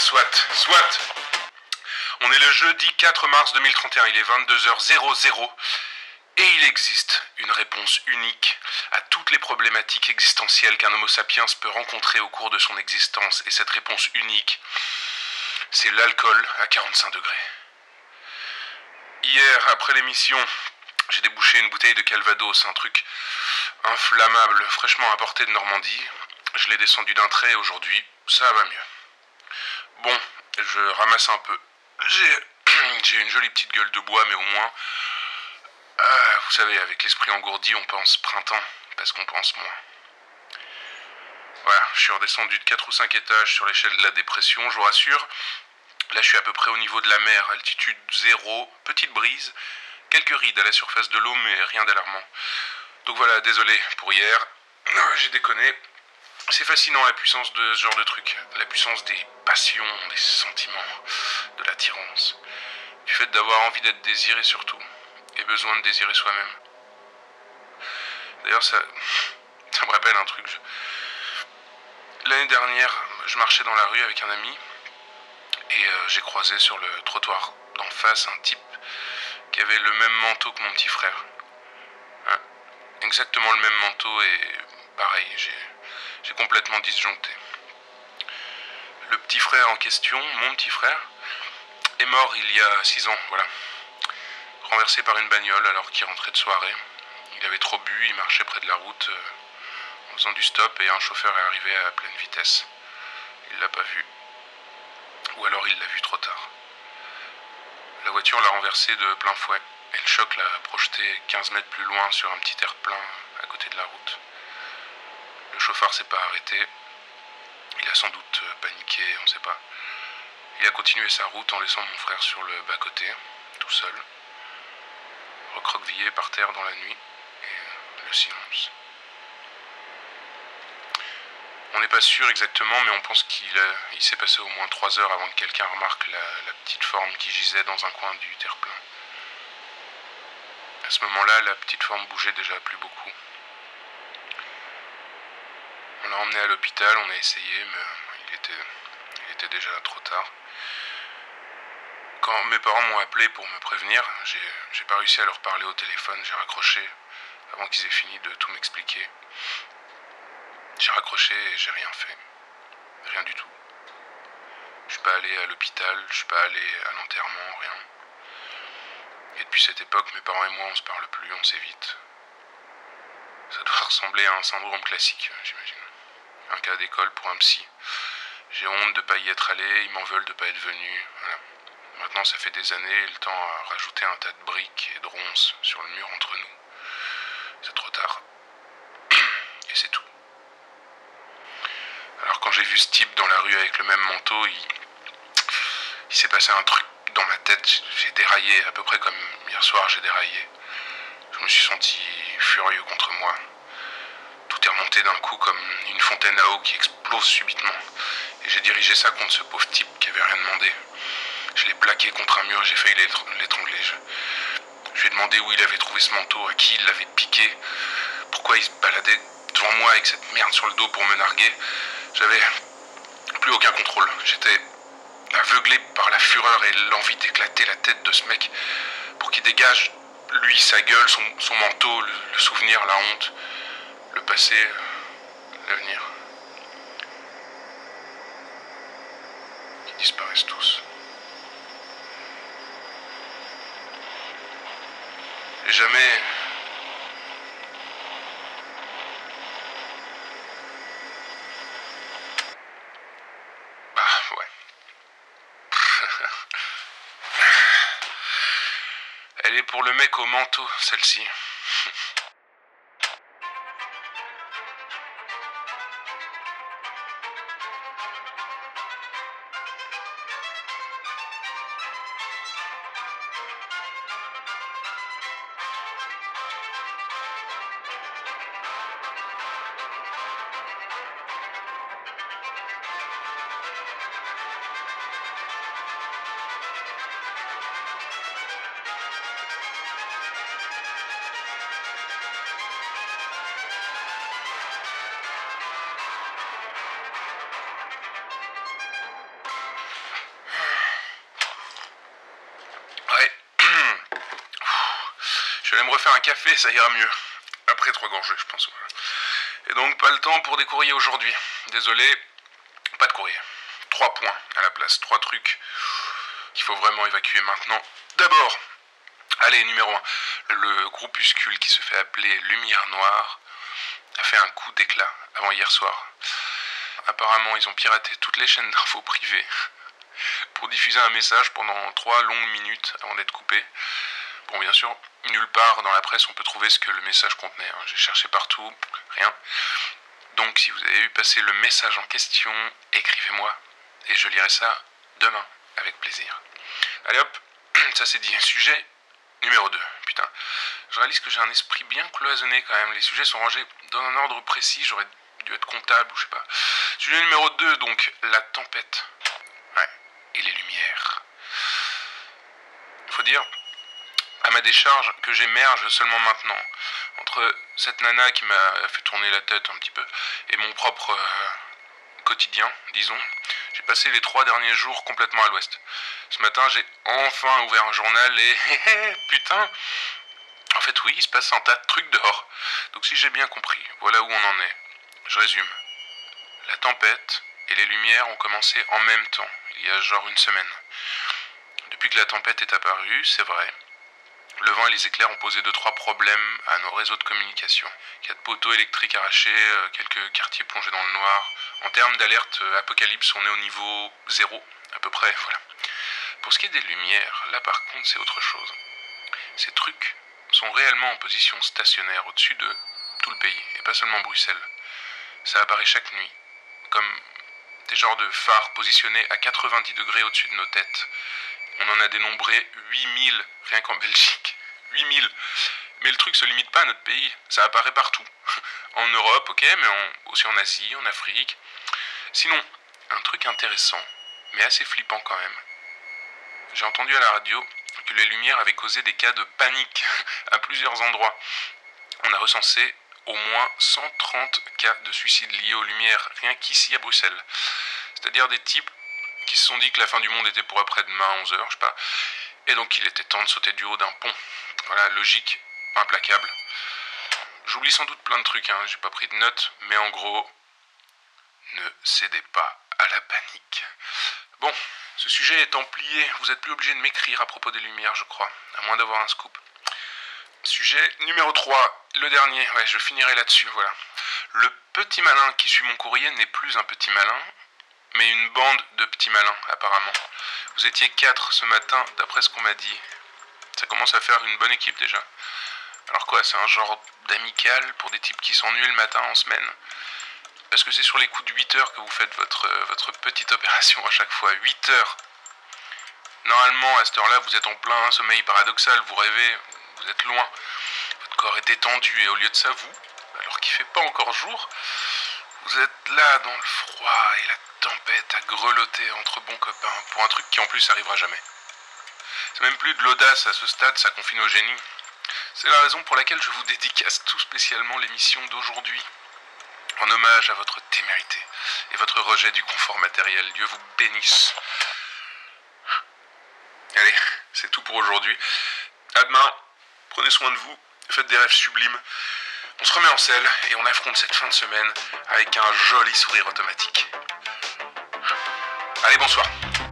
soit, soit. On est le jeudi 4 mars 2031, il est 22h00 et il existe une réponse unique à toutes les problématiques existentielles qu'un Homo sapiens peut rencontrer au cours de son existence. Et cette réponse unique, c'est l'alcool à 45 degrés. Hier, après l'émission, j'ai débouché une bouteille de Calvados, un truc inflammable, fraîchement apporté de Normandie. Je l'ai descendu d'un trait aujourd'hui, ça va mieux. Bon, je ramasse un peu. J'ai, une jolie petite gueule de bois, mais au moins, ah, vous savez, avec l'esprit engourdi, on pense printemps, parce qu'on pense moins. Voilà, je suis redescendu de 4 ou 5 étages sur l'échelle de la dépression, je vous rassure. Là, je suis à peu près au niveau de la mer, altitude zéro, petite brise, quelques rides à la surface de l'eau, mais rien d'alarmant. Donc voilà, désolé pour hier. J'ai déconné. C'est fascinant la puissance de ce genre de truc. La puissance des passions, des sentiments, de l'attirance. Du fait d'avoir envie d'être désiré surtout. Et besoin de désirer soi-même. D'ailleurs, ça, ça me rappelle un truc. L'année dernière, je marchais dans la rue avec un ami. Et euh, j'ai croisé sur le trottoir d'en face un type qui avait le même manteau que mon petit frère. Hein, exactement le même manteau et pareil, j'ai complètement disjoncté. Le petit frère en question, mon petit frère, est mort il y a six ans, voilà. Renversé par une bagnole alors qu'il rentrait de soirée. Il avait trop bu, il marchait près de la route euh, en faisant du stop et un chauffeur est arrivé à pleine vitesse. Il l'a pas vu. Ou alors il l'a vu trop tard. La voiture l'a renversé de plein fouet et le choc l'a projeté 15 mètres plus loin sur un petit terre-plein à côté de la route. Le chauffeur s'est pas arrêté. Il a sans doute paniqué, on ne sait pas. Il a continué sa route en laissant mon frère sur le bas-côté, tout seul, recroquevillé par terre dans la nuit et le silence. On n'est pas sûr exactement, mais on pense qu'il il s'est passé au moins trois heures avant que quelqu'un remarque la, la, petite forme qui gisait dans un coin du terre-plein. À ce moment-là, la petite forme bougeait déjà plus beaucoup. On l'a emmené à l'hôpital, on a essayé, mais il était, il était déjà trop tard. Quand mes parents m'ont appelé pour me prévenir, j'ai pas réussi à leur parler au téléphone, j'ai raccroché avant qu'ils aient fini de tout m'expliquer. J'ai raccroché et j'ai rien fait. Rien du tout. Je suis pas allé à l'hôpital, je suis pas allé à l'enterrement, rien. Et depuis cette époque, mes parents et moi, on se parle plus, on s'évite. Ça doit ressembler à un syndrome classique, j'imagine. Un cas d'école pour un psy. J'ai honte de pas y être allé, ils m'en veulent de pas être venu. Maintenant, ça fait des années, le temps a rajouté un tas de briques et de ronces sur le mur entre nous. C'est trop tard. Et c'est tout. Alors quand j'ai vu ce type dans la rue avec le même manteau, il s'est passé un truc dans ma tête. J'ai déraillé, à peu près comme hier soir j'ai déraillé. Je me suis senti furieux contre moi. Tout remonté d'un coup comme une fontaine à eau qui explose subitement. Et j'ai dirigé ça contre ce pauvre type qui avait rien demandé. Je l'ai plaqué contre un mur, j'ai failli l'étrangler. Je, lui ai demandé où il avait trouvé ce manteau, à qui il l'avait piqué, pourquoi il se baladait devant moi avec cette merde sur le dos pour me narguer. J'avais plus aucun contrôle. J'étais aveuglé par la fureur et l'envie d'éclater la tête de ce mec pour qu'il dégage, lui, sa gueule, son, son manteau, le, le, souvenir, la honte, le passé, l'avenir. Ils disparaissent tous. Et jamais Elle est pour le mec au manteau, celle-ci. Me refaire un café, ça ira mieux. Après trois gorgées, je pense. Et donc, pas le temps pour des courriers aujourd'hui. Désolé, pas de courrier. Trois points à la place, trois trucs qu'il faut vraiment évacuer maintenant. D'abord, allez, numéro 1, le groupuscule qui se fait appeler Lumière Noire a fait un coup d'éclat avant hier soir. Apparemment, ils ont piraté toutes les chaînes d'infos privées pour diffuser un message pendant trois longues minutes avant d'être coupé. Bon, bien sûr, nulle part dans la presse on peut trouver ce que le message contenait. Hein. J'ai cherché partout, rien. Donc, si vous avez vu passer le message en question, écrivez-moi et je lirai ça demain avec plaisir. Allez hop, ça c'est dit. Sujet numéro 2. Putain, je réalise que j'ai un esprit bien cloisonné quand même. Les sujets sont rangés dans un ordre précis. J'aurais dû être comptable ou je sais pas. Sujet numéro 2, donc la tempête. Ouais, et les lumières. Faut dire, à ma décharge, que j'émerge seulement maintenant. Entre cette nana qui m'a fait tourner la tête un petit peu et mon propre euh, quotidien, disons, j'ai passé les trois derniers jours complètement à l'ouest. Ce matin, j'ai enfin ouvert un journal et putain, en fait oui, il se passe un tas de trucs dehors. Donc si j'ai bien compris, voilà où on en est. Je résume. La tempête et les lumières ont commencé en même temps, il y a genre une semaine. Depuis que la tempête est apparue, c'est vrai, le vent et les éclairs ont posé deux trois problèmes à nos réseaux de communication. Quatre poteaux électriques arrachés, euh, quelques quartiers plongés dans le noir. En termes d'alerte euh, apocalypse, on est au niveau zéro, à peu près, voilà. Pour ce qui est des lumières, là par contre c'est autre chose. Ces trucs sont réellement en position stationnaire au-dessus de tout le pays, et pas seulement Bruxelles. Ça apparaît chaque nuit, comme des genres de phares positionnés à 90 degrés au-dessus de nos têtes. On en a dénombré 8000 rien qu'en Belgique. 8000. Mais le truc se limite pas à notre pays, ça apparaît partout. en Europe, ok, mais aussi en Asie, en Afrique. Sinon, un truc intéressant, mais assez flippant quand même. J'ai entendu à la radio que les lumières avaient causé des cas de panique à plusieurs endroits. On a recensé au moins 130 cas de suicide liés aux lumières, rien qu'ici à Bruxelles. C'est-à-dire des types qui se sont dit que la fin du monde était pour après-demain à 11h, je sais pas. Et donc il était temps de sauter du haut d'un pont. Voilà, logique, implacable. J'oublie sans doute plein de trucs, hein, j'ai pas pris de notes, mais en gros, ne cédez pas à la panique. Bon, ce sujet étant plié, vous êtes plus obligé de m'écrire à propos des lumières, je crois, à moins d'avoir un scoop. Sujet numéro 3, le dernier, ouais, je finirai là-dessus, voilà. Le petit malin qui suit mon courrier n'est plus un petit malin, mais une bande de petits malins, apparemment. Vous étiez quatre ce matin, d'après ce qu'on m'a dit. Ça commence à faire une bonne équipe déjà. Alors quoi, c'est un genre d'amical pour des types qui s'ennuient le matin en semaine? Parce que c'est sur les coups de 8 heures que vous faites votre, votre petite opération à chaque fois? 8 heures? Normalement, à cette heure-là, vous êtes en plein sommeil paradoxal, vous rêvez, vous êtes loin. Votre corps est détendu et au lieu de ça, vous, alors qu'il fait pas encore jour, vous êtes là dans le froid et la tempête à grelotter entre bons copains pour un truc qui en plus arrivera jamais. C'est même plus de l'audace à ce stade, ça confine au génie. C'est la raison pour laquelle je vous dédicace tout spécialement l'émission d'aujourd'hui. En hommage à votre témérité et votre rejet du confort matériel. Dieu vous bénisse. Allez, c'est tout pour aujourd'hui. À demain. Prenez soin de vous. Faites des rêves sublimes. On se remet en selle et on affronte cette fin de semaine avec un joli sourire automatique. Allez, bonsoir.